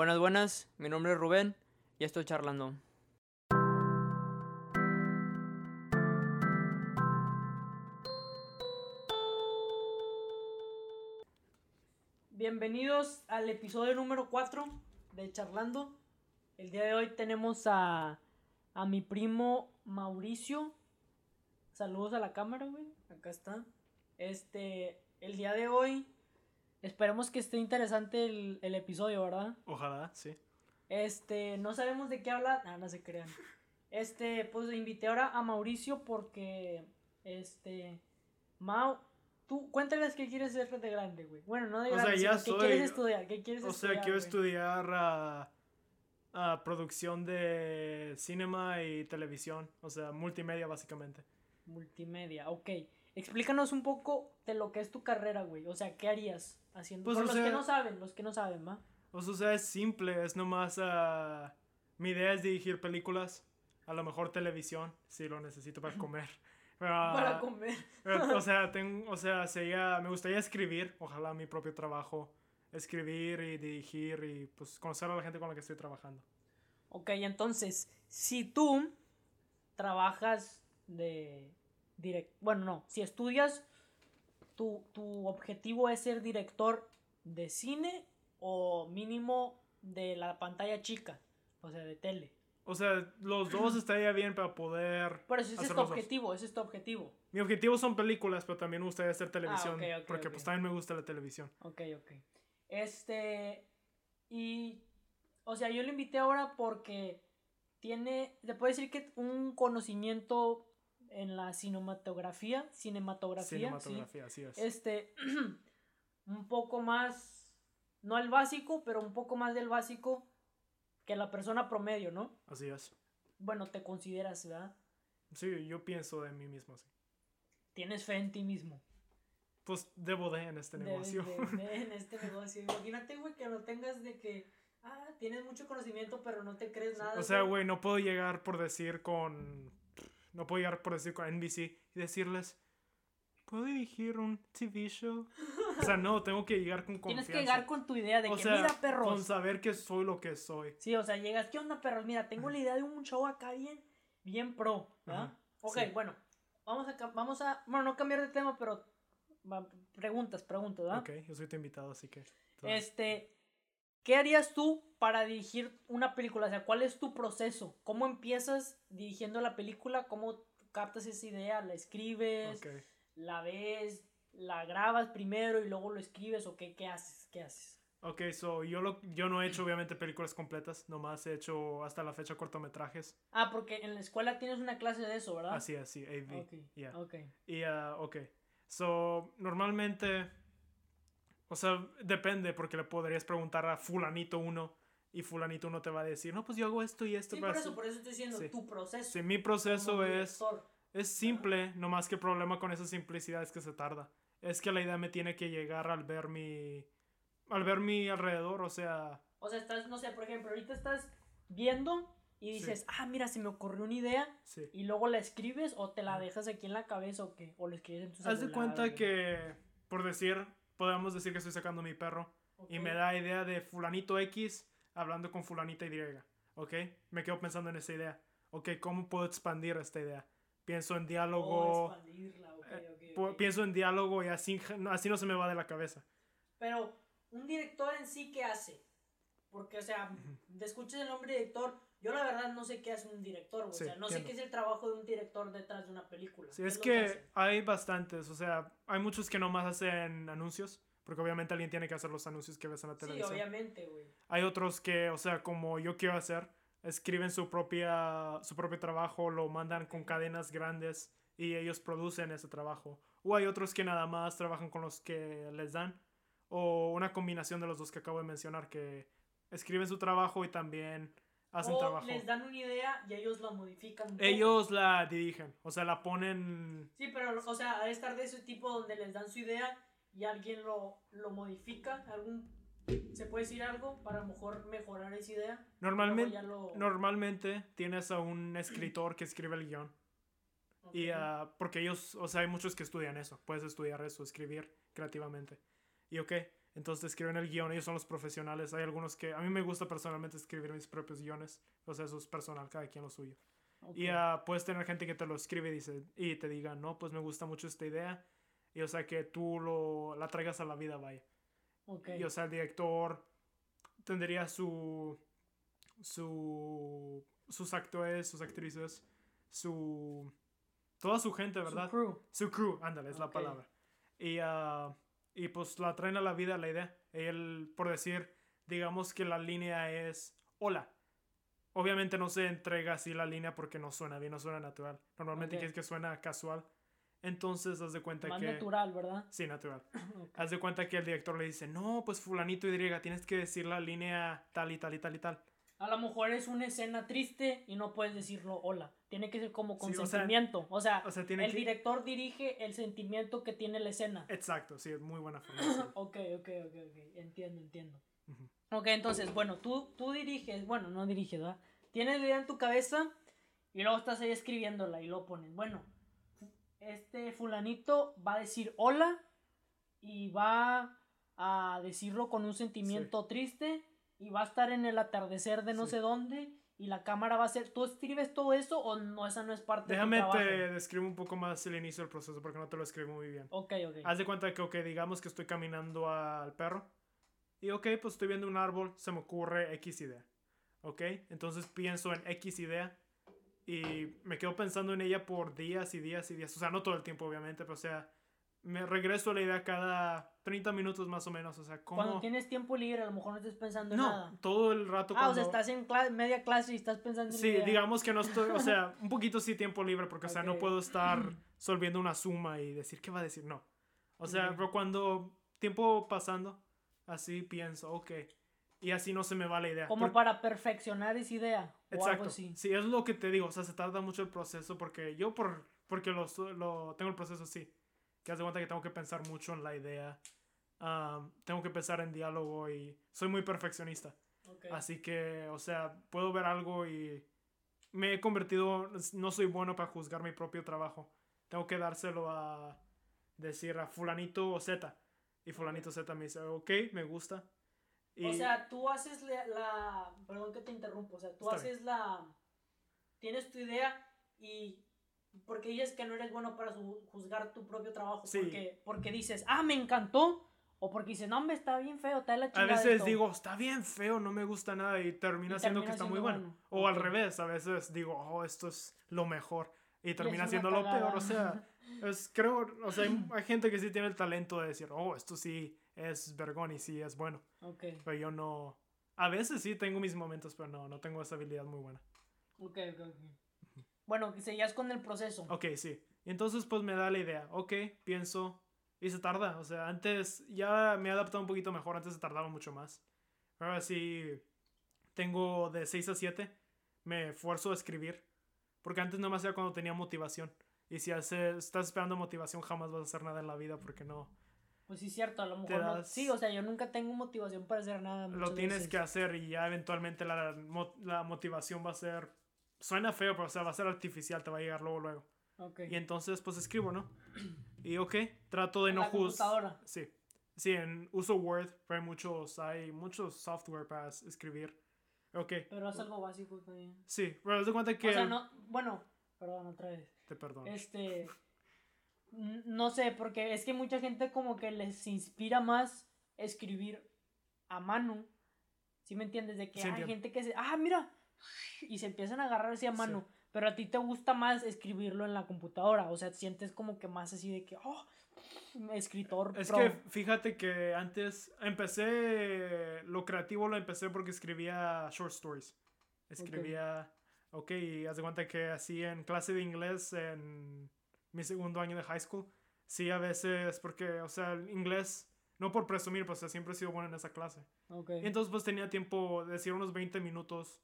Buenas, buenas. Mi nombre es Rubén y estoy charlando. Bienvenidos al episodio número 4 de Charlando. El día de hoy tenemos a, a mi primo Mauricio. Saludos a la cámara, güey. Acá está. Este, el día de hoy, esperemos que esté interesante el, el episodio, ¿verdad? Ojalá, sí. Este, no sabemos de qué habla. Ah, no se crean. Este, pues invité ahora a Mauricio porque, este, Mau, tú cuéntales qué quieres ser de grande, güey. Bueno, no de O sea, grande, ya soy- qué quieres estudiar, qué quieres O estudiar. sea, quiero güey? estudiar ah, ah, producción de cinema y televisión. O sea, multimedia básicamente. Multimedia, ok. Explícanos un poco de lo que es tu carrera, güey. O sea, ¿qué harías haciendo? Pues, Por los sea- que no saben, los que no saben, ¿va? O sea, es simple, es nomás... ah, mi idea es dirigir películas, a lo mejor televisión, si lo necesito para comer. Ah, Para comer. eh, o sea, tengo, o sea, sería, me gustaría escribir, ojalá mi propio trabajo, escribir y dirigir y pues conocer a la gente con la que estoy trabajando. Ok, entonces, si tú trabajas de direct, bueno, no, si estudias, tu, tu objetivo es ser director de cine o mínimo de la pantalla chica, o sea, de tele. O sea, los dos estaría bien para poder... Pero ese es tu objetivo, ese es tu objetivo. Mi objetivo son películas, pero también me gustaría hacer televisión. Ah, porque pues también me gusta la televisión. Ok, ok. Este, y, o sea, yo lo invité ahora porque tiene, se puede decir que un conocimiento en la cinematografía, cinematografía, sí. Cinematografía, así es. este, un poco más, no el básico, pero un poco más del básico que la persona promedio, ¿no? Así es. Bueno, te consideras, ¿verdad? Sí, yo pienso de mí mismo así. Tienes fe en ti mismo. Pues debo de en este negocio. de- de- en este negocio. Imagínate, güey, que no tengas de que, ah, tienes mucho conocimiento, pero no te crees nada. o sea, güey, no puedo llegar por decir con... No puedo llegar por decir con NBC y decirles... ¿Puedo dirigir un TV show? O sea, no, tengo que llegar con Tienes confianza. que llegar con tu idea de o que, sea, mira, perros. con saber que soy lo que soy. Sí, o sea, llegas, ¿qué onda, perros? Mira, tengo la idea de un show acá bien, bien pro, ¿verdad? Ajá, ok, sí. bueno, vamos a, vamos a, bueno, no cambiar de tema, pero preguntas, preguntas, ¿verdad? Ok, yo soy tu invitado, así que... Este, ¿qué harías tú para dirigir una película? O sea, ¿cuál es tu proceso? ¿Cómo empiezas dirigiendo la película? ¿Cómo captas esa idea? ¿La escribes? Ok. ¿La ves? ¿La grabas primero y luego lo escribes? ¿O qué, qué haces? ¿Qué haces? Ok, so yo, lo, yo no he hecho obviamente películas completas, nomás he hecho hasta la fecha cortometrajes. Ah, porque en la escuela tienes una clase de eso, ¿verdad? Así, así, AV. Ok, yeah. ok. Y, ah, ok. So, normalmente, o sea, depende, porque le podrías preguntar a fulanito uno y fulanito uno te va a decir, no, pues yo hago esto y esto. Sí, por eso, hacer". por eso estoy diciendo Sí. tu proceso. Sí, mi proceso es, es simple, nomás que el problema con esa simplicidad es que se tarda. Es que la idea me tiene que llegar al ver mi, al ver mi alrededor, o sea, O sea, estás, no sé, por ejemplo, ahorita estás viendo y dices, ah, mira, se me ocurrió una idea sí. y luego la escribes o te la dejas aquí en la cabeza o qué, o lo escribes en tu Haz de celular, cuenta que, por decir, podemos decir que estoy sacando a mi perro y Ok. me da idea de fulanito X hablando con fulanita Y, ¿ok? Me quedo pensando en esa idea. Ok, ¿cómo puedo expandir esta idea? Pienso en Oh, diálogo, expandirla, ok, eh, ok, pu- ok. pienso en diálogo y así, no- así no se me va de la cabeza. Pero, un director en sí, ¿qué hace? Porque, o sea, te escuchas el nombre director, yo la verdad no sé qué hace un director, güey. Sí, o sea, no sé qué es el trabajo de un director detrás de una película. Sí, ¿Qué es que hay bastantes, o sea, hay muchos que nomás hacen anuncios, porque obviamente alguien tiene que hacer los anuncios que ves en la Sí, televisión. obviamente, güey. Hay otros que, o sea, como yo quiero hacer, escriben su propia su propio trabajo, lo mandan con cadenas grandes y ellos producen ese trabajo. O hay otros que nada más trabajan con los que les dan. O una combinación de los dos que acabo de mencionar, que escriben su trabajo y también hacen o trabajo. les dan una idea y ellos la modifican. Ellos la dirigen, o sea, la ponen... Sí, pero, o sea, ha de estar de ese tipo donde les dan su idea y alguien lo, lo modifica, algún... ¿Se puede decir algo para a lo mejor mejorar esa idea? Normalmente, lo- normalmente tienes a un escritor que escribe el guion. Y Ok. ah, porque ellos, o sea, hay muchos que estudian eso. Puedes estudiar eso, escribir creativamente. Y ok, Entonces escriben el guion, ellos son los profesionales. Hay algunos que a mí me gusta personalmente escribir mis propios guiones. O sea, eso es personal, cada quien lo suyo. Ok. Y ah, puedes tener gente que te lo escribe y, dice, y te diga, no, pues me gusta mucho esta idea. Y o sea, que tú lo, la traigas a la vida, vaya. Ok. Y o sea, el director tendría su, su, sus actores, sus actrices, su, toda su gente, Su ¿verdad? crew. Su crew, ándale, es la palabra. Y, ah, y pues la traen a la vida la idea. Él, por decir, digamos que la línea es hola. Obviamente no se entrega así la línea porque no suena bien, no suena natural. Normalmente quieres que suena casual. Entonces, haz de cuenta Más que... natural, ¿verdad? Sí, natural. Haz de cuenta que el director le dice, no, pues fulanito y griega, tienes que decir la línea tal y tal y tal y tal. A lo mejor es una escena triste y no puedes decirlo hola. Tiene que ser como con Sí, o sea, sentimiento. O sea, O sea, tiene el que... director dirige el sentimiento que tiene la escena. Exacto, sí, es muy buena forma. decirlo. Ok, ok, ok, ok. Entiendo, entiendo. Ujú. Ok, entonces, bueno, tú, tú diriges, bueno, no diriges, ¿verdad? Tienes la idea en tu cabeza y luego estás ahí escribiéndola y lo pones. Bueno, este fulanito va a decir hola y va a decirlo con un sentimiento triste y va a estar en el atardecer de no Sí. sé dónde y la cámara va a ser... ¿Tú escribes todo eso o no? Esa no es parte Déjame de tu trabajo. te describo un poco más el inicio del proceso porque no te lo escribo muy bien. Ok, ok. Haz de cuenta que, ok, digamos que estoy caminando al perro. Y, ok, pues estoy viendo un árbol, se me ocurre X idea. Ok, entonces pienso en X idea. Y me quedo pensando en ella por días y días y días. O sea, no todo el tiempo, obviamente, pero o sea, me regreso a la idea cada 30 minutos más o menos. O sea, ¿cómo? Cuando tienes tiempo libre, a lo mejor no estés pensando en No, nada. todo el rato. Ah, o sea, cuando- estás en cla- media clase y estás pensando en Sí, idea. digamos que no estoy, o sea, un poquito sí tiempo libre, porque, o sea, no puedo estar solviendo una suma y decir qué va a decir, no. O sea, Ok. pero cuando tiempo pasando, así pienso, ok. Y así no se me va la idea. Como para perfeccionar esa idea. O algo Exacto. así. Sí, es lo que te digo, o sea, se tarda mucho el proceso porque yo por, porque lo, lo tengo el proceso así. Que haz de cuenta que tengo que pensar mucho en la idea. am, tengo que pensar en diálogo y soy muy perfeccionista. Ok. Así que, o sea, puedo ver algo y me he convertido, no soy bueno para juzgar mi propio trabajo. Tengo que dárselo a decir a fulanito o Z. Y fulanito Z me dice, ok, me gusta. Y O sea, tú haces la, la- Perdón que te interrumpo. O sea, tú Está bien. haces la. Tienes tu idea y. Porque dices que no eres bueno para su- juzgar tu propio trabajo. Sí. Porque, porque dices, ah, me encantó. O porque dices, no, hombre, está bien feo, está de la a chingada. veces esto". digo, está bien feo, no me gusta nada y termina siendo que está muy bueno. bueno. O al revés, a veces digo, oh, esto es lo mejor. Y termina siendo lo peor. O sea, es, creo, o sea, hay, hay gente que sí tiene el talento de decir, oh, esto sí es vergón y sí es bueno. Ok, Pero yo no. A veces sí tengo mis momentos, pero no, no tengo esa habilidad muy buena. ok, ok. ok. Bueno, que seguías con el proceso. Ok, sí. Y entonces pues me da la idea. Ok, pienso. Y se tarda. O sea, antes ya me he adaptado un poquito mejor. Antes se tardaba mucho más. Ahora sí tengo de 6 a 7. Me esfuerzo a escribir. Porque antes no me hacía cuando tenía motivación. Y si hace, estás esperando motivación, jamás vas a hacer nada en la vida porque no. Pues sí, cierto, a lo mejor no. das- Sí, o sea, yo nunca tengo motivación para hacer nada. Lo tienes veces. que hacer y ya eventualmente la, la motivación va a ser. Suena feo, pero o sea, va a ser artificial, te va a llegar luego, luego. Ok. Y entonces, pues escribo, ¿no? Y ok, trato de En no juzgar. Sí. Sí, en uso Word, pero hay muchos, hay muchos software para es- escribir. Ok. Pero es algo básico también. Sí, pero haz de cuenta que. O sea, no, bueno, perdón, otra vez. Te perdono. Este, no sé, porque es que mucha gente como que les inspira más escribir a mano. ¿Sí me entiendes? De que Sí, hay entiendo. gente que se, ah, mira, y se empiezan a agarrar así a Sí. mano. Pero a ti te gusta más escribirlo en la computadora. O sea, sientes como que más así de que, oh, escritor. Es pro. que fíjate que antes empecé. Lo creativo lo empecé porque escribía short stories. Escribía. Ok, y haz de cuenta que así en clase de inglés en mi segundo año de high school. Sí, a veces, porque, o sea, el inglés. No por presumir, pues siempre he sido bueno en esa clase. Ok. Y entonces pues tenía tiempo de decir unos 20 minutos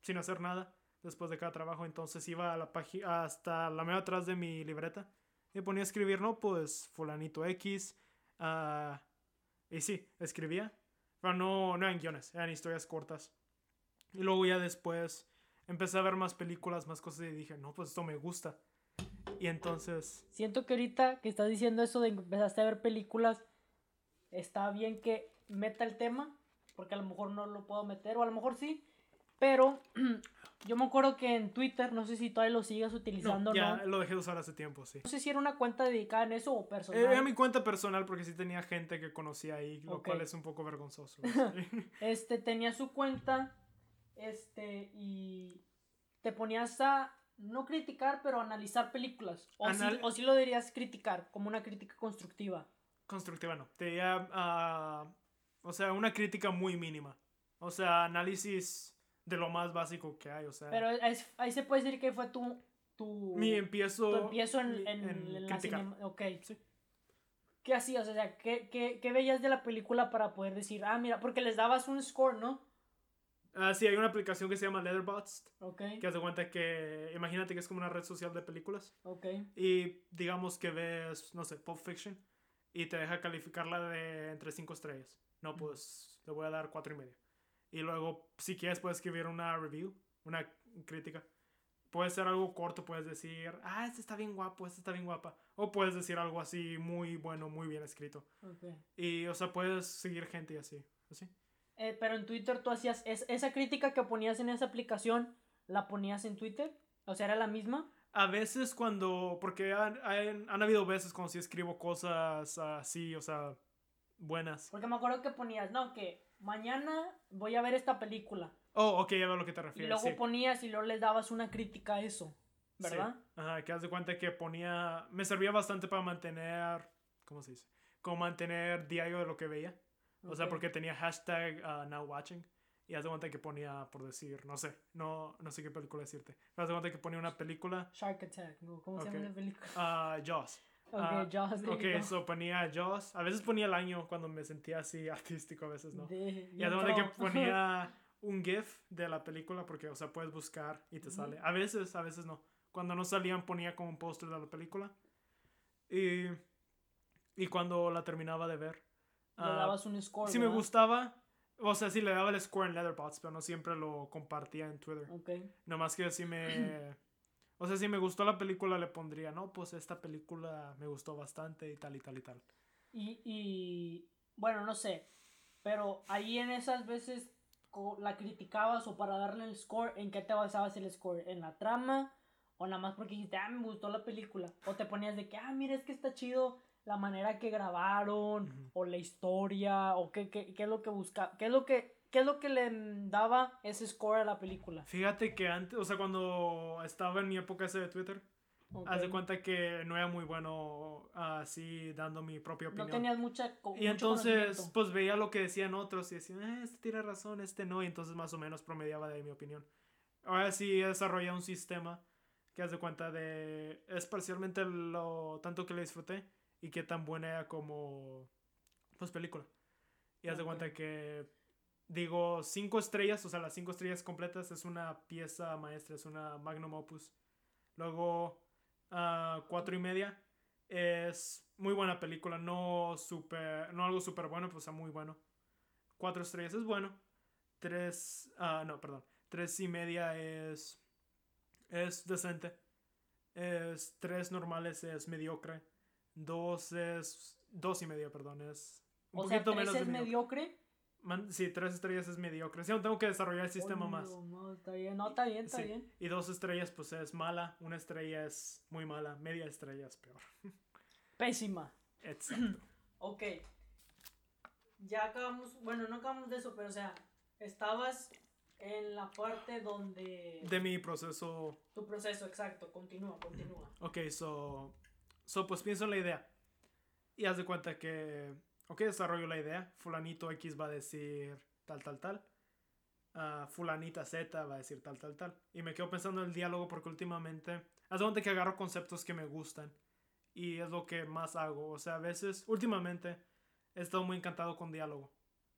sin hacer nada después de cada trabajo. Entonces iba a la página hasta la media atrás de mi libreta y ponía a escribir, no, pues fulanito X. ah, y sí, escribía. Pero no, no eran guiones, eran historias cortas. Y luego ya después empecé a ver más películas, más cosas y dije, no, pues esto me gusta. Y entonces, Siento que ahorita que estás diciendo eso de que empezaste a ver películas, está bien que meta el tema, porque a lo mejor no lo puedo meter, o a lo mejor sí, pero yo me acuerdo que en Twitter, no sé si todavía lo sigas utilizando No, ya no. lo dejé de usar hace tiempo, sí. No sé si era una cuenta dedicada en eso o personal. Era mi cuenta personal porque sí tenía gente que conocía ahí, lo cual es un poco vergonzoso. sí. Este, tenía su cuenta, este, y te ponías a no criticar, pero analizar películas. O, sí, Anal- o sí lo dirías criticar, como una crítica constructiva. Constructiva no. Tenía, ah, o sea, una crítica muy mínima. O sea, análisis de lo más básico que hay, o sea. Pero es- ahí se puede decir que fue tu, tu, mi empiezo, tu empiezo en, en, en en la cinema. Ok. Sí. ¿Qué hacías? O sea, ¿qué, qué, qué veías de la película para poder decir, ah, mira, porque les dabas un score, ¿no? Ah, sí, hay una aplicación que se llama Letterboxd, Ok, que hace cuenta que, imagínate que es como una red social de películas. ok. Y digamos que ves, no sé, Pulp Fiction y te deja calificarla de entre 5 estrellas. No, pues le voy a dar cuatro y medio. Y luego, si quieres, puedes escribir una review, una crítica. Puede ser algo corto, puedes decir, ah, este está bien guapo, este está bien guapa. O puedes decir algo así muy bueno, muy bien escrito. ok. Y, o sea, puedes seguir gente y así. así. Eh, pero en Twitter tú hacías es- esa crítica que ponías en esa aplicación, ¿la ponías en Twitter? O sea, ¿era la misma? A veces cuando, porque han, han, han habido veces cuando sí escribo cosas así, o sea, buenas. Porque me acuerdo que ponías, no, que mañana voy a ver esta película. Oh, ok, ya veo a lo que te Y refieres. luego sí. ponías y luego les dabas una crítica a eso, ¿verdad? Sí. Ajá, que haz de cuenta que ponía. Me servía bastante para mantener. ¿Cómo se dice? Como mantener diario de lo que veía. O sea, porque tenía hashtag uh, now watching. Y haz de cuenta que ponía, por decir, no sé, no, no sé qué película decirte. Pero haz de cuenta que ponía una película. Shark Attack, ¿no? ¿cómo se Ok. llama la película? ah Jaws. Ok, Ah, Jaws, Ok, you go. so ponía Jaws. A veces ponía el año cuando me sentía así artístico, a veces no. De- Y haz de que ponía un GIF de la película porque, o sea, puedes buscar y te sale. A veces, a veces no. Cuando no salían ponía como un póster de la película. Y, y cuando la terminaba de ver. Le ah, dabas un score, si me ¿verdad? gustaba, o sea, sí le daba el score en Letterboxd, pero no siempre lo compartía en Twitter. Ok. Nomás que si me... O sea, si me gustó la película le pondría, no, pues esta película me gustó bastante y tal y tal y tal. Y, y bueno, no sé, pero ahí en esas veces la criticabas o para darle el score, ¿en qué te basabas el score? ¿En la trama? ¿O nada más porque dijiste, ah, me gustó la película? ¿O te ponías de que, ah, mira, es que está chido la manera que grabaron? ¿O la historia? ¿O qué, qué, qué es lo que busca? ¿Qué es lo que, qué es lo que le daba ese score a la película? Fíjate que antes, o sea, cuando estaba en mi época ese de Twitter, Ok. Haz de cuenta que no era muy bueno así dando mi propia No opinión. tenías mucha y mucho entonces, pues veía lo que decían otros y decían, eh, este tiene razón, este no, y entonces más o menos promediaba de mi opinión. Ahora sí he desarrollado un sistema que haz de cuenta de, es parcialmente lo tanto que le disfruté y qué tan buena era como, pues película. Y haz de cuenta que digo cinco estrellas, o sea, las cinco estrellas completas es una pieza maestra, es una magnum opus. Luego, ah, cuatro y media es muy buena película, no super, no algo súper bueno, pues está muy bueno. Cuatro estrellas es bueno. Tres, ah, no, perdón. Tres y media es, es decente. Es tres normales es mediocre. Dos es, dos y media, perdón, es un O sea, tres menos es de mediocre. mediocre. Man- sí, tres estrellas es mediocre. Sí, aún tengo que desarrollar el sistema Oh, más. No, no, está bien, no, está bien, está Sí. bien. Y dos estrellas, pues es mala. Una estrella es muy mala. Media estrella es peor. Pésima. Exacto. Ok. Ya acabamos, bueno, no acabamos de eso, pero o sea, estabas en la parte donde... De mi proceso. Tu proceso, exacto, continúa, continúa. Ok, so. So, pues pienso en la idea. Y haz de cuenta que. Ok, desarrollo la idea. Fulanito X va a decir tal, tal, tal. Ah, fulanita Z va a decir tal, tal, tal. Y me quedo pensando en el diálogo porque últimamente. Haz de cuenta que agarro conceptos que me gustan. Y es lo que más hago. O sea, a veces, últimamente, he estado muy encantado con diálogo.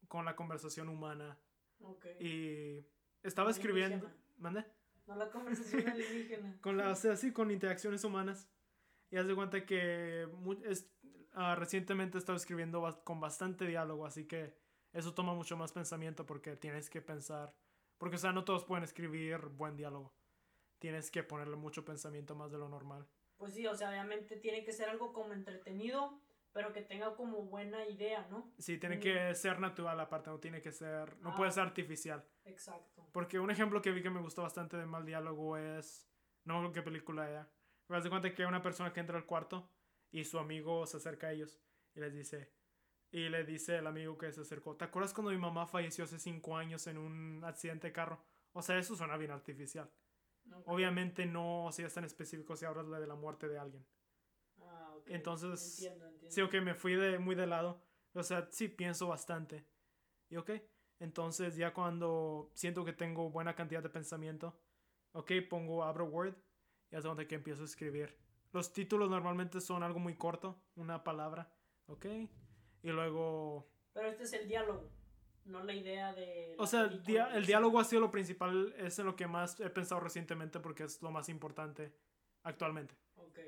Con la conversación humana. Ok. Y estaba escribiendo. ¿Mande? No la conversación alienígena. Con la, o sea, sí, con interacciones humanas. Y haz de cuenta que es, ah, recientemente he estado escribiendo con bastante diálogo, así que eso toma mucho más pensamiento porque tienes que pensar. Porque, o sea, no todos pueden escribir buen diálogo. Tienes que ponerle mucho pensamiento más de lo normal. Pues sí, o sea, obviamente tiene que ser algo como entretenido, Pero que tenga como buena idea, ¿no? Sí, tiene Mm. que ser natural aparte, no tiene que ser, no Ah. puede ser artificial. Exacto. Porque un ejemplo que vi que me gustó bastante de mal diálogo es, no me acuerdo qué película era, pero haz de cuenta que hay una persona que entra al cuarto y su amigo se acerca a ellos y les dice, y le dice el amigo que se acercó, ¿te acuerdas cuando mi mamá falleció hace cinco años en un accidente de carro? O sea, eso suena bien artificial. Ok. Obviamente no si es tan específico si hablas de la muerte de alguien. Ah, ok. Entonces, Entiendo, entiendo. Sí, ok, me fui de, muy de lado. O sea, sí pienso bastante. Y ok, entonces ya cuando siento que tengo buena cantidad de pensamiento, ok, pongo, abro Word y es donde que empiezo a escribir. Los títulos normalmente son algo muy corto, una palabra, ok. Y luego, Pero este es el diálogo, no la idea de... la o sea, el, el diálogo ha sido lo principal, es en lo que más he pensado recientemente porque es lo más importante actualmente. Ok.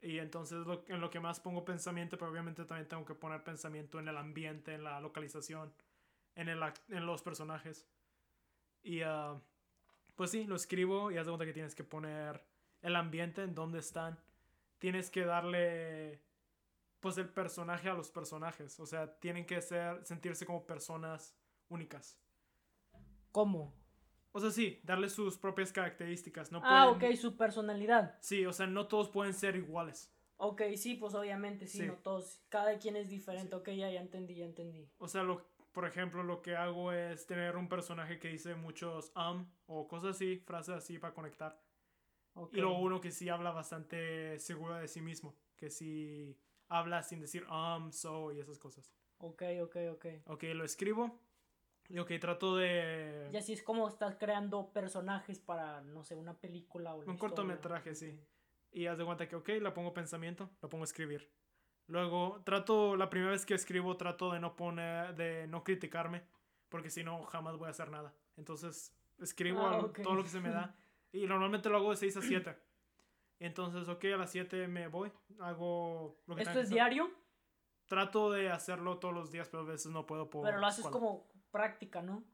Y entonces lo, en lo que más pongo pensamiento, pero obviamente también tengo que poner pensamiento en el ambiente, en la localización, en, el, en los personajes. Y ah, pues sí, lo escribo y haz de cuenta que tienes que poner el ambiente, en dónde están. Tienes que darle pues el personaje a los personajes. O sea, tienen que ser, sentirse como personas únicas. ¿Cómo? O sea, sí, darle sus propias características. No Ah, pueden- ok, su personalidad. Sí, o sea, no todos pueden ser iguales. Ok, sí, pues obviamente, sí, Sí. no todos. Cada quien es diferente. Ok, ya, ya entendí, ya entendí. O sea, lo, por ejemplo, lo que hago es tener un personaje que dice muchos um o cosas así, frases así para conectar. Ok. Y luego uno que sí habla bastante seguro de sí mismo, que sí habla sin decir um, so y esas cosas. Ok, ok, ok. Ok, lo escribo y ok, trato de... Y así es como estás creando personajes para, no sé, una película o una Un historia. cortometraje, sí. Y haz de cuenta que, ok, la pongo pensamiento, la pongo a escribir. Luego, trato, la primera vez que escribo, trato de no poner, de no criticarme, porque si no, jamás voy a hacer nada. Entonces, escribo Ah, algo- ok. todo lo que se me da. Y normalmente lo hago de 6 a 7. Entonces, ok, a las 7 me voy, hago lo que ¿Esto que es hacer. diario? Trato de hacerlo todos los días, pero a veces no puedo por Pero lo haces escuela. como práctica, ¿no?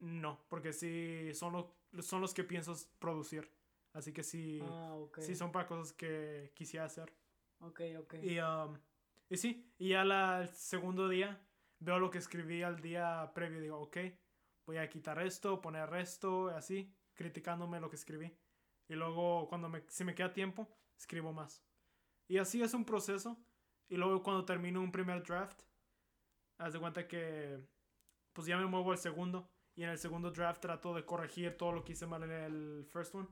No, porque sí, son, lo- son los que pienso producir. Así que sí, Ah, ok. sí son para cosas que quisiera hacer. Ok, ok. Y, um, y sí, y ya la, el segundo día veo lo que escribí al día previo y digo, ok, voy a quitar esto, poner esto, así, criticándome lo que escribí. Y luego cuando me, si me queda tiempo, escribo más. Y así es un proceso. Y luego cuando termino un primer draft, haz de cuenta que pues ya me muevo al segundo. Y en el segundo draft trato de corregir todo lo que hice mal en el first one.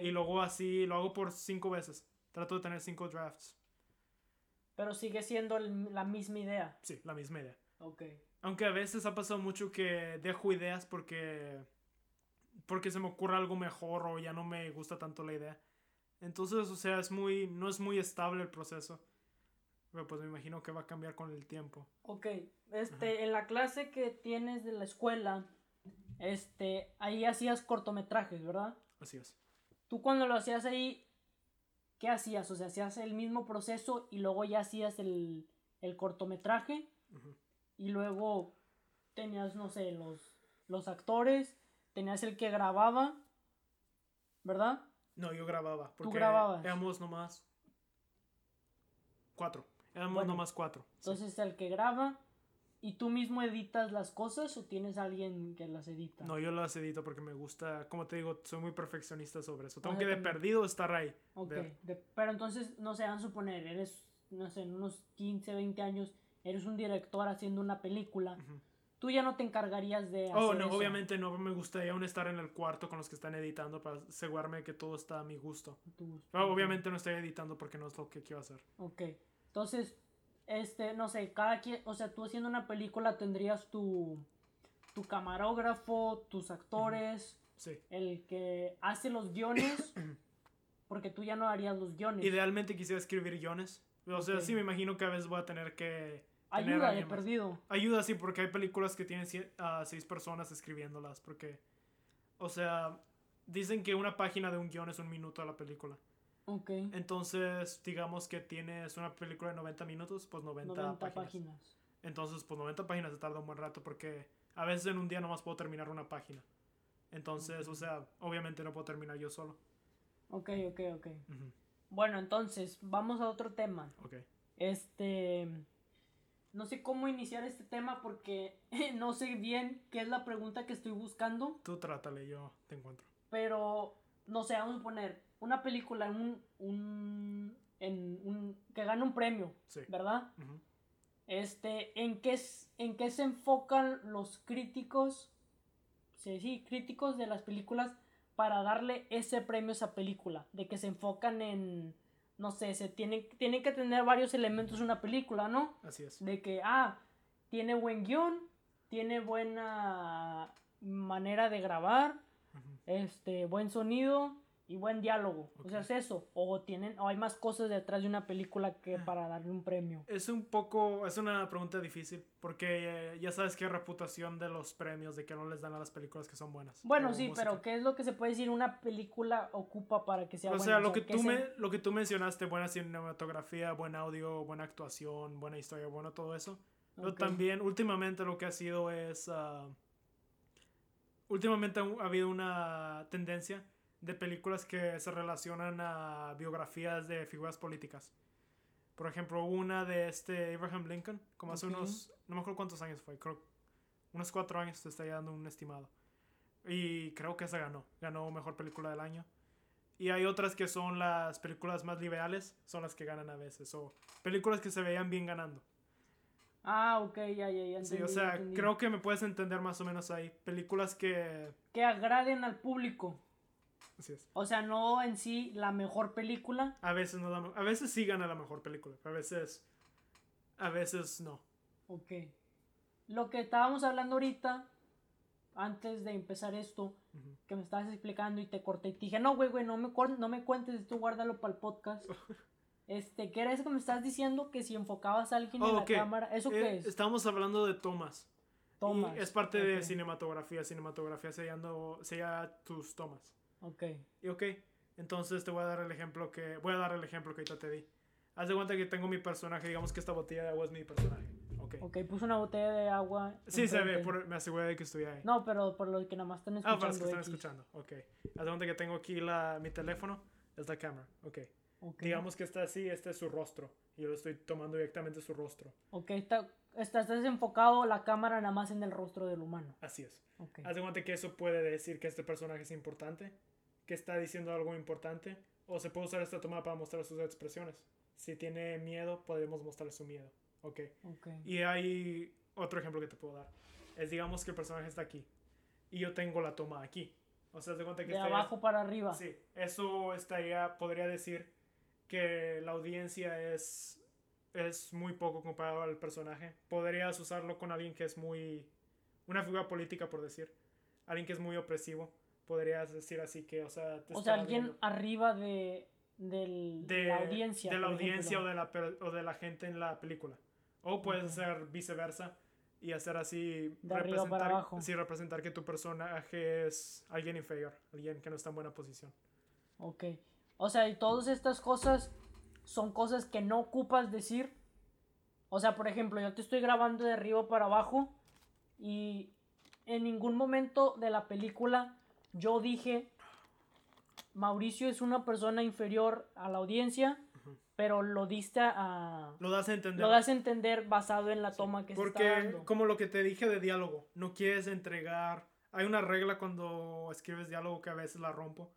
Y luego así lo hago por cinco veces. Trato de tener cinco drafts. Pero sigue siendo el- la misma idea. Sí, la misma idea. Ok. Aunque a veces ha pasado mucho que dejo ideas porque porque se me ocurre algo mejor o ya no me gusta tanto la idea. Entonces, o sea, es muy no es muy estable el proceso. Pero pues me imagino que va a cambiar con el tiempo. Ok. Este, en la clase que tienes de la escuela, este, ahí hacías cortometrajes, ¿verdad? Así es. Tú cuando lo hacías ahí, ¿qué hacías? O sea, hacías el mismo proceso y luego ya hacías el, el cortometraje y luego tenías, no sé, los, los actores, tenías el que grababa, ¿verdad? No, yo grababa. Porque grababas. Éramos nomás cuatro. Éramos Bueno, nomás cuatro. sí. Entonces el que graba y tú mismo editas las cosas o tienes alguien que las edita. No, yo las edito porque me gusta, como te digo, soy muy perfeccionista sobre eso. Tengo Ah, que de perdido estar ahí. Ok, de- pero entonces, no sé, van a suponer, eres, no sé, en unos 15, 20 años, eres un director haciendo una película. Tú ya no te encargarías de Oh, hacer no, eso. obviamente no me gustaría aún estar en el cuarto con los que están editando para asegurarme que todo está a mi gusto. Tú- Pero ok. obviamente no estoy editando porque no es lo que quiero hacer. Ok, entonces, este, no sé, cada quien, o sea, tú haciendo una película tendrías tu, tu camarógrafo, tus actores, Sí. el que hace los guiones, porque tú ya no harías los guiones. Idealmente quisiera escribir guiones. O sea, sí me imagino que a veces voy a tener que... Ayuda de perdido. Ayuda, sí, porque hay películas que tienen a seis personas escribiéndolas. Porque, o sea, dicen que una página de un guion es un minuto de la película. Ok, Entonces, digamos que tienes una película de 90 minutos, pues 90, 90 páginas. páginas. Entonces, pues 90 páginas se tarda un buen rato porque a veces en un día nomás puedo terminar una página. Entonces, o sea, obviamente no puedo terminar yo solo. Ok, ok, ok. Bueno, entonces, vamos a otro tema. Ok. Este. No sé cómo iniciar este tema porque no sé bien qué es la pregunta que estoy buscando. Tú trátale, yo te encuentro. Pero, no sé, vamos a poner una película en un. un, en un que gana un premio, Sí. ¿verdad? Este, ¿en qué, ¿en qué se enfocan los críticos? Sí, sí, críticos de las películas para darle ese premio a esa película. De que se enfocan en, no sé, se tiene, tiene que tener varios elementos una película, ¿no? Así es. De que, ah, tiene buen guion, tiene buena manera de grabar, este, buen sonido y buen diálogo. O sea, es eso. O tienen, o hay más cosas detrás de una película que Ah. para darle un premio. Es un poco, es una pregunta difícil, porque eh, ya sabes qué reputación de los premios, de que no les dan a las películas que son buenas. Bueno, o sí, música. pero ¿qué es lo que se puede decir una película ocupa para que sea O buena? sea, lo que, ¿qué tú se- me, lo que tú mencionaste, buena cinematografía, buen audio, buena actuación, buena historia, bueno, todo eso. Pero también, últimamente lo que ha sido es... ah, últimamente ha habido una tendencia de películas que se relacionan a biografías de figuras políticas. Por ejemplo, una de este Abraham Lincoln, como hace unos... No me acuerdo cuántos años fue, creo... Unos cuatro años te está dando un estimado. Y creo que esa ganó. Ganó Mejor Película del Año. Y hay otras que son las películas más liberales, son las que ganan a veces. O películas que se veían bien ganando. Ah, ok, ya, ya, ya. Sí, entendí, o sea, entendí. creo que me puedes entender más o menos ahí. Películas que... Que agraden al público. Así es. O sea, no en sí la mejor película. A veces no da- A veces sí gana la mejor película. A veces... A veces no. Ok. Lo que estábamos hablando ahorita, antes de empezar esto, que me estabas explicando y te corté y te dije, no, güey, güey, no me, no me cuentes esto, guárdalo para el podcast. Este, ¿qué era eso que me estás diciendo? Que si enfocabas a alguien en Oh, la cámara, ¿eso Eh, qué es? Estamos hablando de tomas. Tomas. Y es parte de cinematografía. Cinematografía sella tus tomas. Ok. Y ok, entonces te voy a dar el ejemplo que... Voy a dar el ejemplo que ahorita te di. Haz de cuenta que tengo mi personaje. Digamos que esta botella de agua es mi personaje. Ok. Ok, puse una botella de agua. Sí, se ve. por- me aseguré de que estuviera ahí. No, pero por los que nada más están Ah, escuchando. para los que están X. escuchando. Ok. Haz de cuenta que tengo aquí la, mi teléfono. Es la cámara. Ok. Ok. Digamos que está así. Este es su rostro. Y yo lo estoy tomando directamente su rostro. Ok, está, está, estás enfocado la cámara nada más en el rostro del humano. Así es. Ok. Haz de cuenta que eso puede decir que este personaje es importante. Que está diciendo algo importante. O se puede usar esta toma para mostrar sus expresiones. Si tiene miedo, podemos mostrar su miedo. Ok. Ok. Y hay otro ejemplo que te puedo dar. Es digamos que el personaje está aquí. Y yo tengo la toma aquí. O sea, de cuenta que De abajo para arriba. Sí, eso estaría, podría decir que la audiencia es, es muy poco comparado al personaje. Podrías usarlo con alguien que es muy, una figura política por decir, alguien que es muy opresivo. Podrías decir así que, o sea, te O sea, alguien viendo. arriba de, del, de la audiencia. de la audiencia o de la, o de la gente en la película. O puedes hacer viceversa y hacer así De arriba para representar, abajo. sí, representar que tu personaje es alguien inferior, alguien que no está en buena posición. Ok. O sea, y todas estas cosas son cosas que no ocupas decir. O sea, por ejemplo, yo te estoy grabando de arriba para abajo y en ningún momento de la película yo dije Mauricio es una persona inferior a la audiencia, pero lo diste a... Lo das a entender. Lo das a entender basado en la toma que se Porque, está dando. como lo que te dije de diálogo, no quieres entregar. Hay una regla cuando escribes diálogo que a veces la rompo.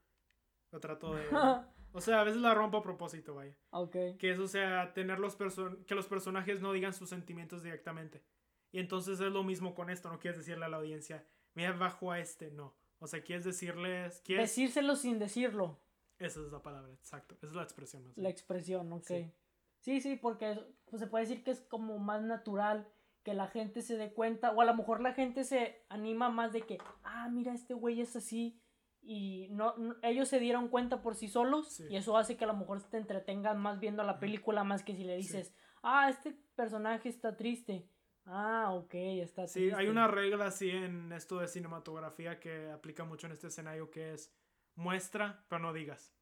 Lo trato de. o sea, a veces la rompo a propósito, vaya. ok. Que es, o sea, tener los person que los personajes no digan sus sentimientos directamente. Y entonces es lo mismo con esto. No quieres decirle a la audiencia, mira, bajo a este. No. O sea, quieres decirles. Quieres... Decírselo sin decirlo. Esa es la palabra, exacto. Esa es la expresión más La bien. expresión, ok. Sí. Sí, sí, porque pues, se puede decir que es como más natural que la gente se dé cuenta, o a lo mejor la gente se anima más de que, ah, mira, este güey es así, y no, no- ellos se dieron cuenta por sí solos, Sí. y eso hace que a lo mejor te entretengan más viendo la película, más que si le dices, ah, este personaje está triste. Ah, ok, está Sí, triste. hay una regla así en esto de cinematografía que aplica mucho en este escenario que es muestra, pero no digas.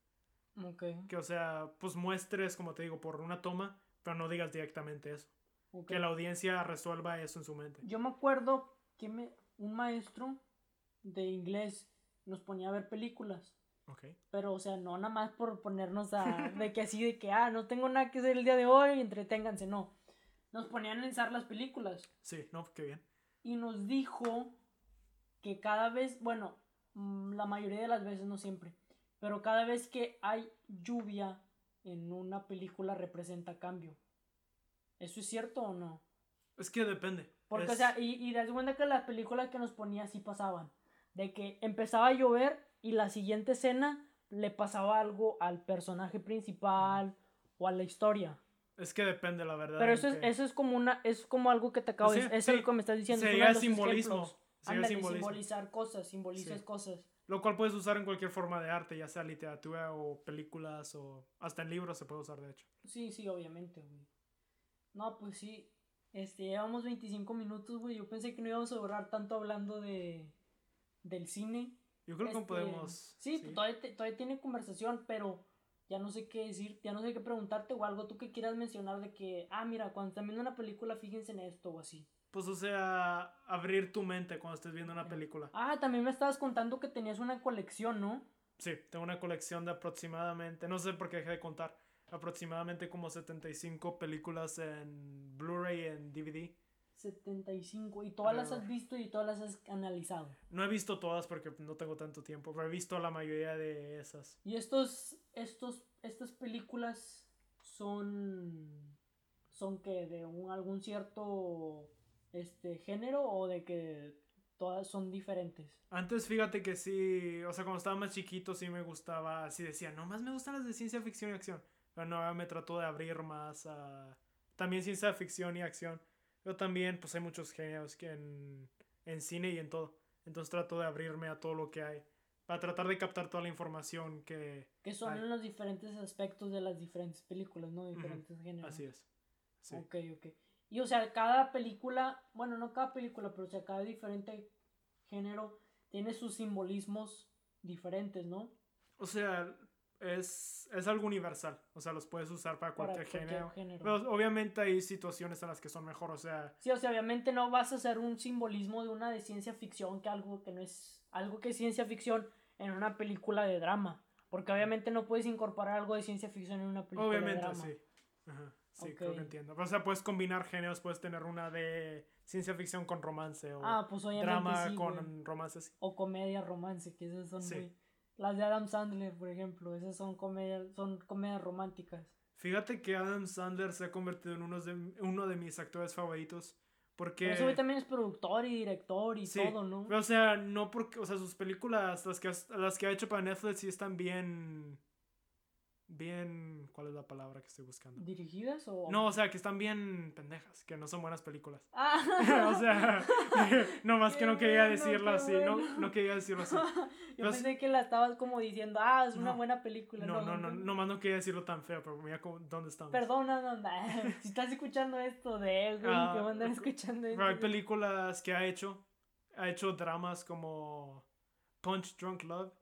Ok, Que o sea, pues muestres, como te digo, por una toma, pero no digas directamente eso. ok. Que la audiencia resuelva eso en su mente. Yo me acuerdo que me, un maestro de inglés nos ponía a ver películas. Ok. Pero, o sea, no nada más por ponernos a. de que así, de que, ah, no tengo nada que hacer el día de hoy, entreténganse, no. Nos ponían a pensar las películas. Sí, no, qué bien. Y nos dijo que cada vez, bueno, mm, la mayoría de las veces, no siempre, pero cada vez que hay lluvia en una película representa cambio. ¿Eso es cierto o no? Es que depende. Porque, o sea, y, y das cuenta que las películas que nos ponía así pasaban. De que empezaba a llover y la siguiente escena le pasaba algo al personaje principal o a la historia. Es que depende, la verdad. Pero eso es, que- eso es como una, es como algo que te acabo de Sí, Eso es lo sí. que me estás diciendo. es Sería los simbolismo, sería Ándale, simbolismo. simbolizar cosas, simbolizas Sí. cosas. Lo cual puedes usar en cualquier forma de arte, ya sea literatura o películas o hasta en libros se puede usar, de hecho. Sí, sí, obviamente, güey. No, pues sí. Este, llevamos 25 minutos, güey. Yo pensé que no íbamos a durar tanto hablando de del cine. Yo creo que Este, podemos... Sí, pues, Todavía, todavía tiene conversación, pero ya no sé qué decir, ya no sé qué preguntarte o algo tú que quieras mencionar de que, ah, mira, cuando están viendo una película, fíjense en esto o así. Pues o sea, abrir tu mente cuando estés viendo una película. Ah, también me estabas contando que tenías una colección, ¿no? Sí, tengo una colección de aproximadamente, no sé por qué dejé de contar, aproximadamente como 75 películas en Blu-ray y en DVD. 75. Y todas las Pero- has visto y todas las has analizado. No he visto todas porque no tengo tanto tiempo, pero he visto la mayoría de esas. Y estos, estos, estas películas son, son que de un, algún cierto, este, género o de que todas son diferentes. Antes fíjate que sí, o sea, cuando estaba más chiquito sí me gustaba, sí decía, nomás me gustan las de ciencia ficción y acción. Pero no, me trato de abrir más a también ciencia ficción y acción. Pero también, pues hay muchos géneros que en, en cine y en todo. Entonces trato de abrirme a todo lo que hay. Para tratar de captar toda la información que... Que son Ay. en los diferentes aspectos de las diferentes películas, ¿no? Diferentes géneros. Así es. Sí. Ok, ok. Y o sea, cada película, bueno, no cada película, pero o sea, cada diferente género tiene sus simbolismos diferentes, ¿no? O sea, es, es algo universal. O sea, los puedes usar para Para cualquier, cualquier género. género. Pero obviamente hay situaciones en las que son mejor. O sea, Sí, o sea, obviamente no vas a hacer un simbolismo de una de ciencia ficción que algo que no es algo que es ciencia ficción en una película de drama. Porque obviamente no puedes incorporar algo de ciencia ficción en una película Obviamente, de drama. sí. Ajá, sí, Ok. creo que entiendo. Pero, o sea, puedes combinar géneros, puedes tener una de ciencia ficción con romance o Ah, pues obviamente drama sí, con güey. romance. sí. O comedia romance, que esas son Sí. muy... Las de Adam Sandler, por ejemplo, esas son comedias, son comedias románticas. Fíjate que Adam Sandler se ha convertido en uno de, uno de mis actores favoritos. Porque... Pero güey también es productor y director y Sí, todo, ¿no? o sea, no porque, o sea, sus películas, las que, las que ha hecho para Netflix sí están bien, bien, ¿cuál es la palabra que estoy buscando? ¿Dirigidas o...? No, o sea, que están bien pendejas, que no son buenas películas. Ah, o sea, no más que no quería decirlo así, no, bueno. no quería decirlo así. yo Los- pensé que la estabas como diciendo, ah, es una No. buena película. No, no, no, no más no quería decirlo tan feo, pero mira cómo, dónde estamos. Perdona, no, no, si estás escuchando esto de él, güey, Ah, que van a andar escuchando esto. Hay películas que ha hecho, ha hecho dramas como Punch Drunk Love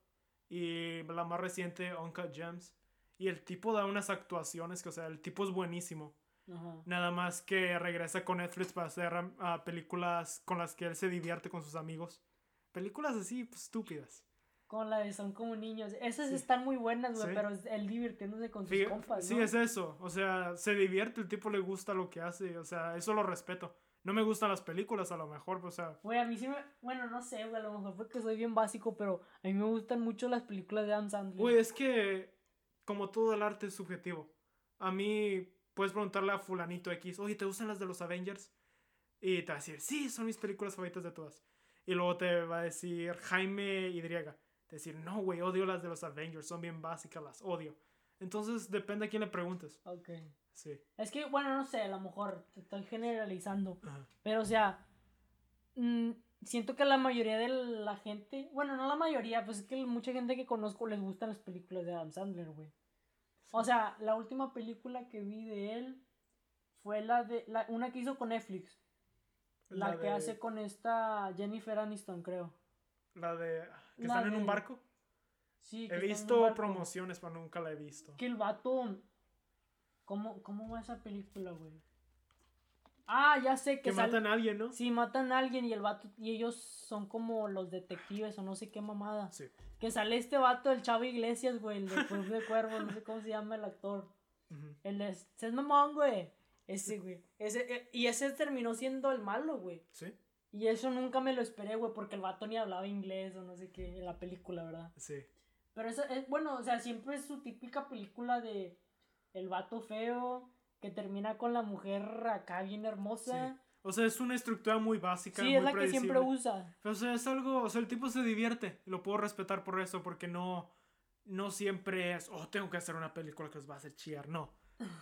y la más reciente Uncut Gems. Y el tipo da unas actuaciones que, o sea, el tipo es buenísimo. Ajá. Nada más que regresa con Netflix para hacer ah, películas con las que él se divierte con sus amigos. Películas así, pues, estúpidas. Con la de Son como niños. Esas Sí. están muy buenas, güey, Sí. pero él divirtiéndose con sus compas, sí, es eso. O sea, se divierte, el tipo le gusta lo que hace. O sea, eso lo respeto. No me gustan las películas a lo mejor, pero, o sea, Güey, a mí sí me... Bueno, no sé, güey, a lo mejor porque soy bien básico, pero a mí me gustan mucho las películas de Adam Sandler. Güey, es que como todo el arte es subjetivo. A mí puedes preguntarle a fulanito X, oye, ¿te gustan las de los Avengers? Y te va a decir, sí, son mis películas favoritas de todas. Y luego te va a decir Jaime Y. Te va a decir, no, güey, odio las de los Avengers, son bien básicas, las odio. Entonces depende a quién le preguntes. Ok. Sí. Es que, bueno, no sé, a lo mejor te estoy generalizando. Ajá. Pero, o sea, mm, siento que la mayoría de la gente, bueno, no la mayoría, pues es que mucha gente que conozco les gustan las películas de Adam Sandler, güey. O sea, la última película que vi de él fue la de, la, una que hizo con Netflix. La, La que hace con esta Jennifer Aniston, creo. La de... ¿Que La están en un barco? Sí, que He visto barco. promociones, pero nunca la he visto. Que el vato... ¿Cómo, cómo va esa película, güey? Ah, ya sé que, Que sal- matan a alguien, ¿no? Sí, matan a alguien y el vato. Y ellos son como los detectives o no sé qué mamada. Sí. Que sale este vato, el Chavo Iglesias, güey, el de Club de Cuervos, no sé cómo se llama el actor. El de. Es mamón, güey. Ese, güey. Ese, eh, y ese terminó siendo el malo, güey. Sí, Y eso nunca me lo esperé, güey, porque el vato ni hablaba inglés o no sé qué en la película, ¿verdad? sí. Pero eso es, bueno, o sea, siempre es su típica película de el vato feo que termina con la mujer acá bien hermosa. O sea, es una estructura muy básica. Sí, muy es la que siempre usa. Pero, o sea, es algo, o sea, el tipo se divierte. Lo puedo respetar por eso, porque no, no siempre es, oh, tengo que hacer una película que los va a hacer chillar. No.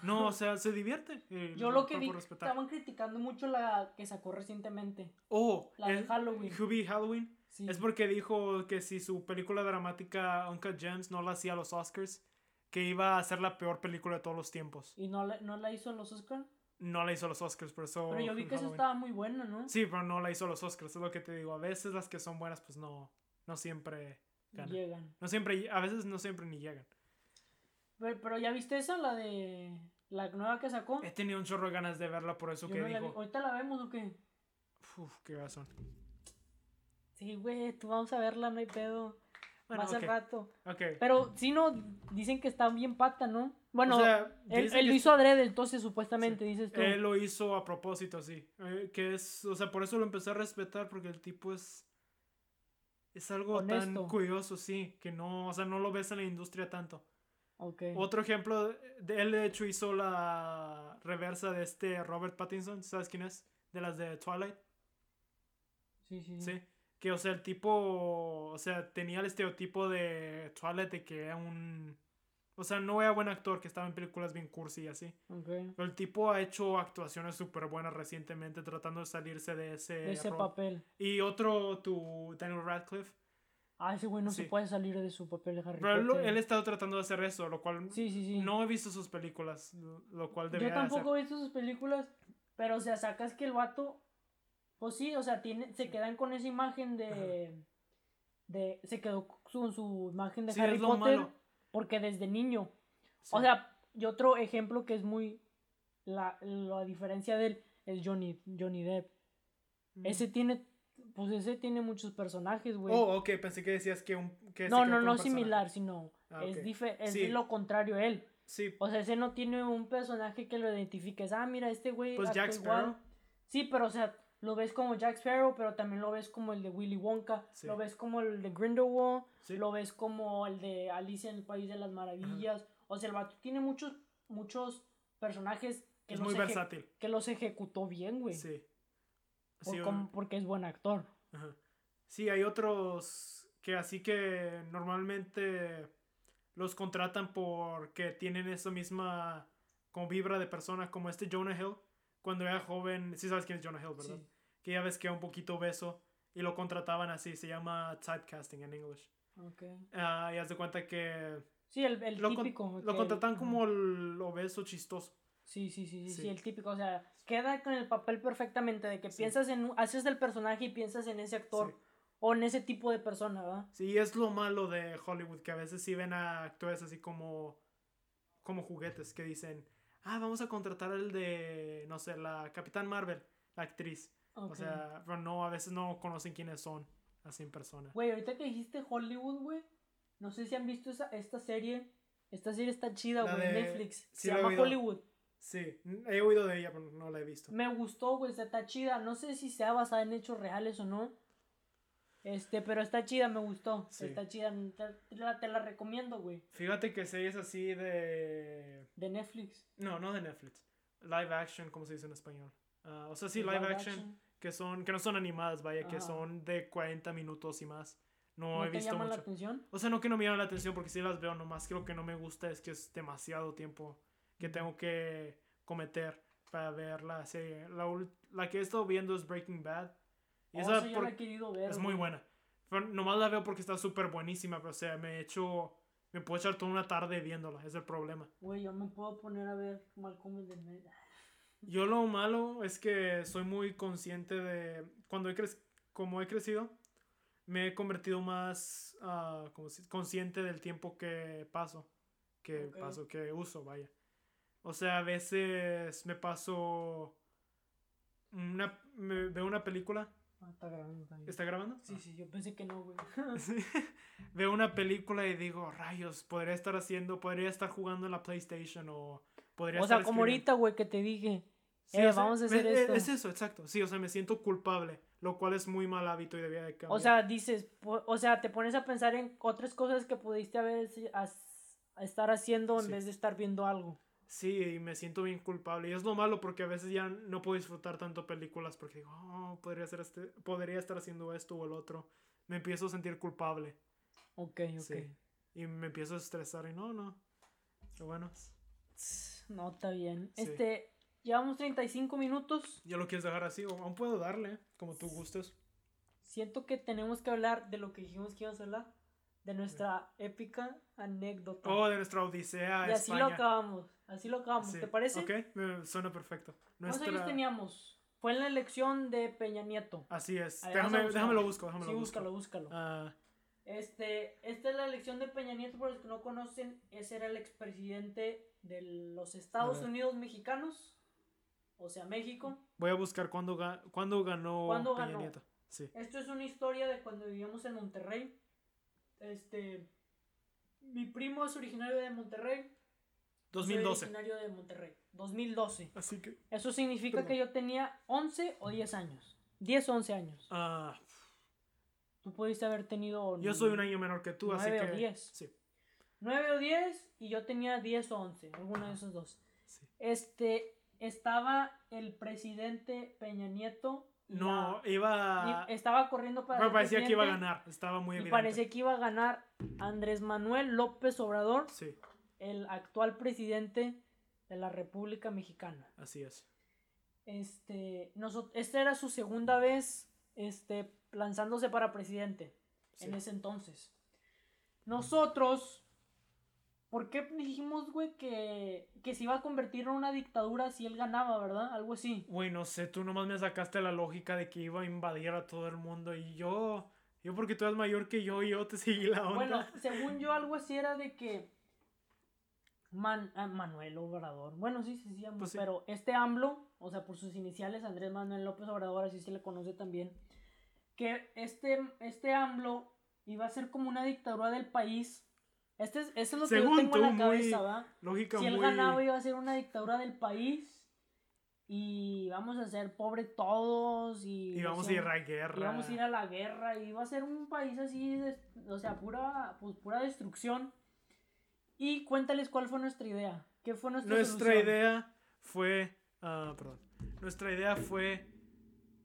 No, o sea, se divierte. y Yo lo lo que vi, estaban criticando mucho la que sacó recientemente. Oh, La de Halloween. Hubie Halloween. Sí. Es porque dijo que si su película dramática Uncut Gems no la hacía a los Oscars, que iba a ser la peor película de todos los tiempos. Y no la, no la hizo los Oscar. No la hizo los Oscars, por eso. Pero yo vi que eso estaba muy buena, ¿no? Sí, pero no la hizo los Oscars, es lo que te digo. A veces las que son buenas, pues no, no siempre ganan. Llegan. No siempre, a veces no siempre ni llegan. Pero, pero ya viste esa, la de. La nueva que sacó. He tenido un chorro de ganas de verla por eso Yo que no la vi. dijo. ¿Ahorita la vemos o qué? Uf, qué razón. Sí, güey, tú vamos a verla, no hay pedo. Bueno, Más ok. al rato. Pero sí, no, dicen que está bien pata, ¿no? Bueno, O sea, él, lo hizo adrede, entonces supuestamente Sí. dices tú. Él lo hizo a propósito, sí. Eh, que es, o sea, por eso lo empecé a respetar, porque el tipo es. Es algo Honesto. tan curioso, sí, que no, o sea, no lo ves en la industria tanto. Ok. Otro ejemplo, de él de hecho hizo la reversa de este Robert Pattinson, ¿sabes quién es? De las de Twilight, Sí, sí, sí. Que, o sea, el tipo, o sea, tenía el estereotipo de Twilight de que era un... O sea, no era buen actor, que estaba en películas bien cursi y así. Ok. Pero el tipo ha hecho actuaciones súper buenas recientemente tratando de salirse de ese, De ese rol. papel. Y otro, tu Daniel Radcliffe. Ah, ese güey no se Sí. puede salir de su papel de Harry Pero él, Potter. él ha estado tratando de hacer eso, lo cual Sí, sí, sí. no he visto sus películas, lo- cual Yo debería de hacer. tampoco he visto sus películas, pero o sea, sacas que el vato, pues sí, o sea, tiene, se quedan con esa imagen de, de, se quedó con su imagen de Sí, Harry Potter, porque desde niño, Sí. o sea, y otro ejemplo que es muy, la, la diferencia de él es Johnny, Johnny Depp, Mm. ese tiene, pues ese tiene muchos personajes, güey. Oh, ok, pensé que decías que un. Que no, no, no personaje. similar, sino Ah, es, dife- es Sí. lo contrario a él. Sí, O sea, ese no tiene un personaje que lo identifiques. Ah, mira, este güey. pues Jack igual. Sparrow. Sí, pero o sea, lo ves como Jack Sparrow, pero también lo ves como el de Willy Wonka. Sí. Lo ves como el de Grindelwald. Sí. Lo ves como el de Alicia en el País de las Maravillas. O sea, el vato tiene muchos, muchos personajes que, Es los, muy versátil. que los ejecutó bien, güey. Sí. Por porque es buen actor. Ajá. Sí, hay otros que así que normalmente los contratan porque tienen esa misma como vibra de persona, como este Jonah Hill, cuando era joven, sí sabes quién es Jonah Hill, ¿verdad? Sí. Que ya ves que era un poquito obeso y lo contrataban así, se llama typecasting en English. Ok. Ah, y haz de cuenta que Sí, el, el lo, con- típico. lo que- contratan como el obeso chistoso. Sí, sí, sí, sí, sí, Sí. el típico, o sea, queda con el papel perfectamente de que Sí. piensas en, haces del personaje y piensas en ese actor Sí. o en ese tipo de persona, ¿verdad? Sí, es lo malo de Hollywood, que a veces sí ven a actores así como, como juguetes, que dicen, ah, vamos a contratar al de, no sé, la Capitán Marvel, la actriz. O sea, pero no, a veces no conocen quiénes son, así en persona. Güey, ahorita que dijiste Hollywood, güey, no sé si han visto esa, esta serie, esta serie está chida, güey, de- Netflix, sí se llama oído. Hollywood. Sí, he oído de ella, pero no la he visto. Me gustó, güey, está chida, no sé si sea basada en hechos reales o no, este, pero está chida, me gustó, Sí. está chida, te, la, te la recomiendo, güey, Fíjate que series así de... de Netflix. No, no de Netflix. Live action, ¿cómo se dice en español? Ah, o sea, sí, live, action, que son que no son animadas, vaya, que son de 40 minutos y más. No, ¿No he te visto llaman la mucho. atención? O sea, no que no me llaman la atención porque sí las veo, nomás que lo que no me gusta es que es demasiado tiempo que tengo que cometer para ver la serie. La, la que he estado viendo es Breaking Bad. Y Oh, esa por- la he querido ver, es muy buena. Pero nomás la veo porque está súper buenísima, pero o sea, me he hecho... Me puedo echar toda una tarde viéndola, es el problema. Güey, yo me puedo poner a ver Malcolm in the Middle. Yo lo malo es que soy muy consciente de... Cuando he crecido... Como he crecido, me he convertido más como si- consciente del tiempo que paso. Que paso, que uso, vaya. O sea, a veces me paso una, me- veo una película. Ah, está grabando también. ¿Está grabando? Sí, sí, yo pensé que no, güey. Sí. Veo una película y digo, rayos, podría estar haciendo, podría estar jugando en la PlayStation o podría o sea, estar como ahorita, güey, que te dije. Sí, eh, o sea, vamos a hacer me- eh, esto. Es eso, exacto. Sí, o sea, me siento culpable, lo cual es muy mal hábito y debía de cambiar. O sea, dices, o sea, te pones a pensar en otras cosas que pudiste haber a estar haciendo en Sí. vez de estar viendo algo. Sí, y me siento bien culpable. Y es lo malo porque a veces ya no puedo disfrutar tanto películas porque digo, oh, podría, hacer este, podría estar haciendo esto o el otro. Me empiezo a sentir culpable. Ok, ok. Sí. Y me empiezo a estresar y no, no. Pero bueno, No, está bien. Sí. Este, llevamos 35 minutos. ya lo quieres dejar así o aún puedo darle, como tú gustes. Siento que tenemos que hablar de lo que dijimos que íbamos a hablar. De nuestra épica anécdota. Oh, de nuestra odisea y así España. lo acabamos. Así lo acabamos. Sí. ¿Te parece? Ok, suena perfecto. ¿Cuántos Nuestra... años teníamos? Fue en la elección de Peña Nieto. Así es. Ver, Déjame, déjame lo busco, déjame Sí, lo búscalo, busco. búscalo. Ah, Este, esta es la elección de Peña Nieto, por los que no conocen, ese era el expresidente de los Estados. Unidos mexicanos, o sea, México. voy a buscar cuándo, ga- cuándo ganó ¿Cuándo Peña ganó? Nieto. Sí. Esto es una historia de cuando vivíamos en Monterrey. Este, mi primo es originario de Monterrey. yo soy 2012. originario de Monterrey. 2012. Así que. Eso significa Perdón. que yo tenía 11 o 10 años. 10 o 11 años. ah, Tú pudiste haber tenido... yo soy un año menor que tú, así Nueve o que. diez. Sí. 9 o 10 y yo tenía 10 o 11, alguno de esos dos. sí. Este, estaba el presidente Peña Nieto. Y No, la- iba. y estaba corriendo para me ser parecía que iba a ganar. Estaba muy Y evidente. parecía que iba a ganar Andrés Manuel López Obrador, Sí, el actual presidente de la República Mexicana. así es. Este, esta era su segunda vez este, lanzándose para presidente Sí. en ese entonces. Nosotros, ¿por qué dijimos, güey, que, que se iba a convertir en una dictadura si él ganaba, verdad? Algo así. Güey, no sé, tú nomás me sacaste la lógica de que iba a invadir a todo el mundo y yo. Yo, porque tú eres mayor que yo, yo te seguí la onda. Bueno, según yo, algo así era de que. Man- ah, Manuel Obrador. Bueno, sí, sí, sí, AMLO, Pues sí. pero este AMLO, o sea, por sus iniciales, Andrés Manuel López Obrador, así se le conoce también. Que este, este AMLO iba a ser como una dictadura del país. Este es, eso es lo que Según yo tengo en tú, la muy cabeza, ¿va? Lógica Si él muy. ganaba, iba a ser una dictadura del país. Y vamos a ser pobres todos. Y, Y vamos a ir a guerra. y vamos a ir a la guerra y va a ser un país así, de- o sea, pura, pues, pura destrucción. Y cuéntales cuál fue nuestra idea. ¿Qué fue nuestra, Nuestra solución? idea fue. ah, perdón. Nuestra idea fue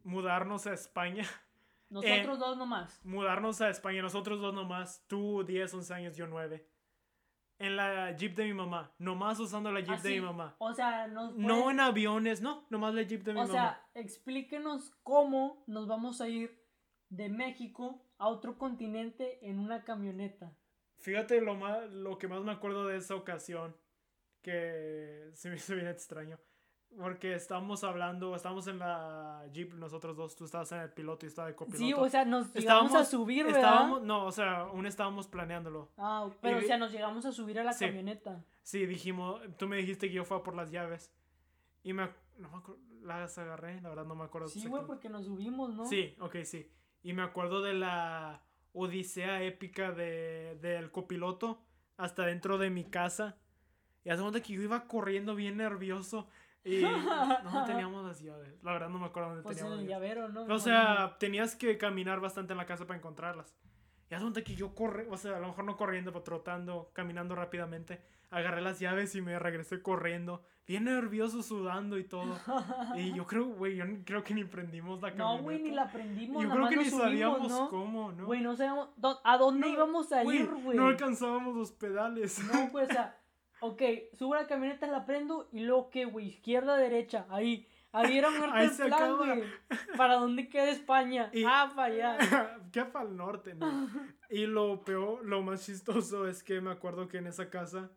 mudarnos a España. Nosotros eh, dos nomás. Mudarnos a España, nosotros dos nomás. Tú 10, 11 años, yo 9. En la jeep de mi mamá. Nomás usando la jeep de mi mamá. O sea, nos No en aviones, no. Nomás la jeep de mi o mamá. sea, explíquenos cómo nos vamos a ir de México a otro continente en una camioneta. Fíjate lo, más, lo que más me acuerdo de esa ocasión. Que se me hizo bien extraño. Porque estábamos hablando, estábamos en la jeep nosotros dos. Tú estabas en el piloto y estaba de copiloto. Sí, o sea, nos llegamos Estábamos- a subir, ¿verdad? Estábamos, no, o sea, aún estábamos planeándolo. Ah, pero y- o sea, nos llegamos a subir a la Sí. camioneta. Sí, dijimos, tú me dijiste que yo fuera por las llaves. Y me, no me acuerdo, las agarré, la verdad no me acuerdo. Sí, güey, porque nos subimos, ¿no? Sí, ok, sí. Y me acuerdo de la odisea épica de, del copiloto hasta dentro de mi casa. Y hace cuenta que yo iba corriendo bien nervioso y no teníamos las llaves. La verdad no me acuerdo dónde Pues en teníamos el las llaves. llavero, ¿no? O sea, tenías que caminar bastante en la casa para encontrarlas. Y cuenta que yo corre, o sea, a lo mejor no corriendo, pero trotando, caminando rápidamente. Agarré las llaves y me regresé corriendo. Bien nervioso, sudando y todo. Y yo creo, güey, yo creo que ni prendimos la camioneta. No, güey, ni la prendimos. Yo creo que ni subimos, sabíamos ¿no? cómo, ¿no? Güey, no sabíamos a dónde No, íbamos a ir, güey. No alcanzábamos los pedales. No, pues, o sea, ok, subo la camioneta, la prendo y luego, ¿qué, güey? Izquierda, derecha, ahí. Ahí era muerto Ahí el se plan, güey. ¿Para dónde queda España? Y- Ah, para allá. ¿Qué para el norte, no? Y lo peor, lo más chistoso es que me acuerdo que en esa casa,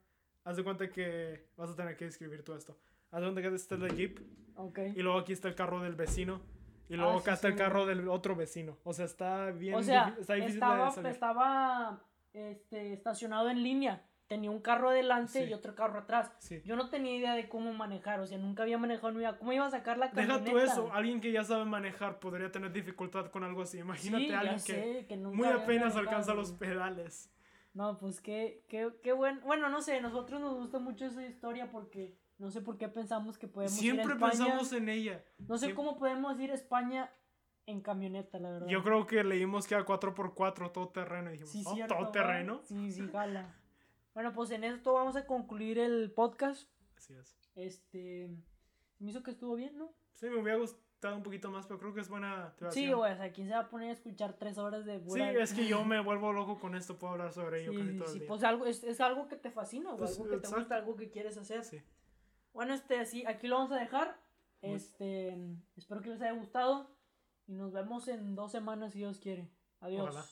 haz de cuenta que vas a tener que escribir todo esto. Haz de cuenta que está la Jeep Ok. y luego aquí está el carro del vecino y luego Ah, acá sí, está sí, el carro del otro vecino. O sea, está bien O sea, está difícil estaba, de salir. estaba este, estacionado en línea. Tenía un carro adelante Sí. y otro carro atrás. Sí. Yo no tenía idea de cómo manejar, o sea, nunca había manejado en mi vida. ¿Cómo iba a sacar la Deja camioneta? tú eso, alguien que ya sabe manejar podría tener dificultad con algo así. Imagínate Sí, a alguien que que nunca muy apenas alcanza los pedales. No, pues qué, qué, qué bueno. Bueno, no sé, nosotros nos gusta mucho esa historia porque no sé por qué pensamos que podemos ir a Siempre España. pensamos en ella. No sé cómo podemos ir a España en camioneta, la verdad. Yo creo que leímos que era 4x4 todo terreno y dijimos, Sí, "Oh, cierto, todo terreno. Sí, sí, jala. Bueno, pues en esto vamos a concluir el podcast. Así es. Este. Me hizo que estuvo bien, ¿no? Sí, me hubiera gustado un poquito más, pero creo que es buena Sí, güey, o sea, ¿quién se va a poner a escuchar tres horas de Sí, pura... es que yo me vuelvo loco con esto, puedo hablar sobre ello Sí, casi sí, todo sí, el día. pues algo, es, es algo que te fascina, güey, Pues, algo que te gusta, algo que quieres hacer. Sí. Bueno, este, así, aquí lo vamos a dejar. Muy- Este, espero que les haya gustado y nos vemos en dos semanas si Dios quiere. Adiós. Ojalá.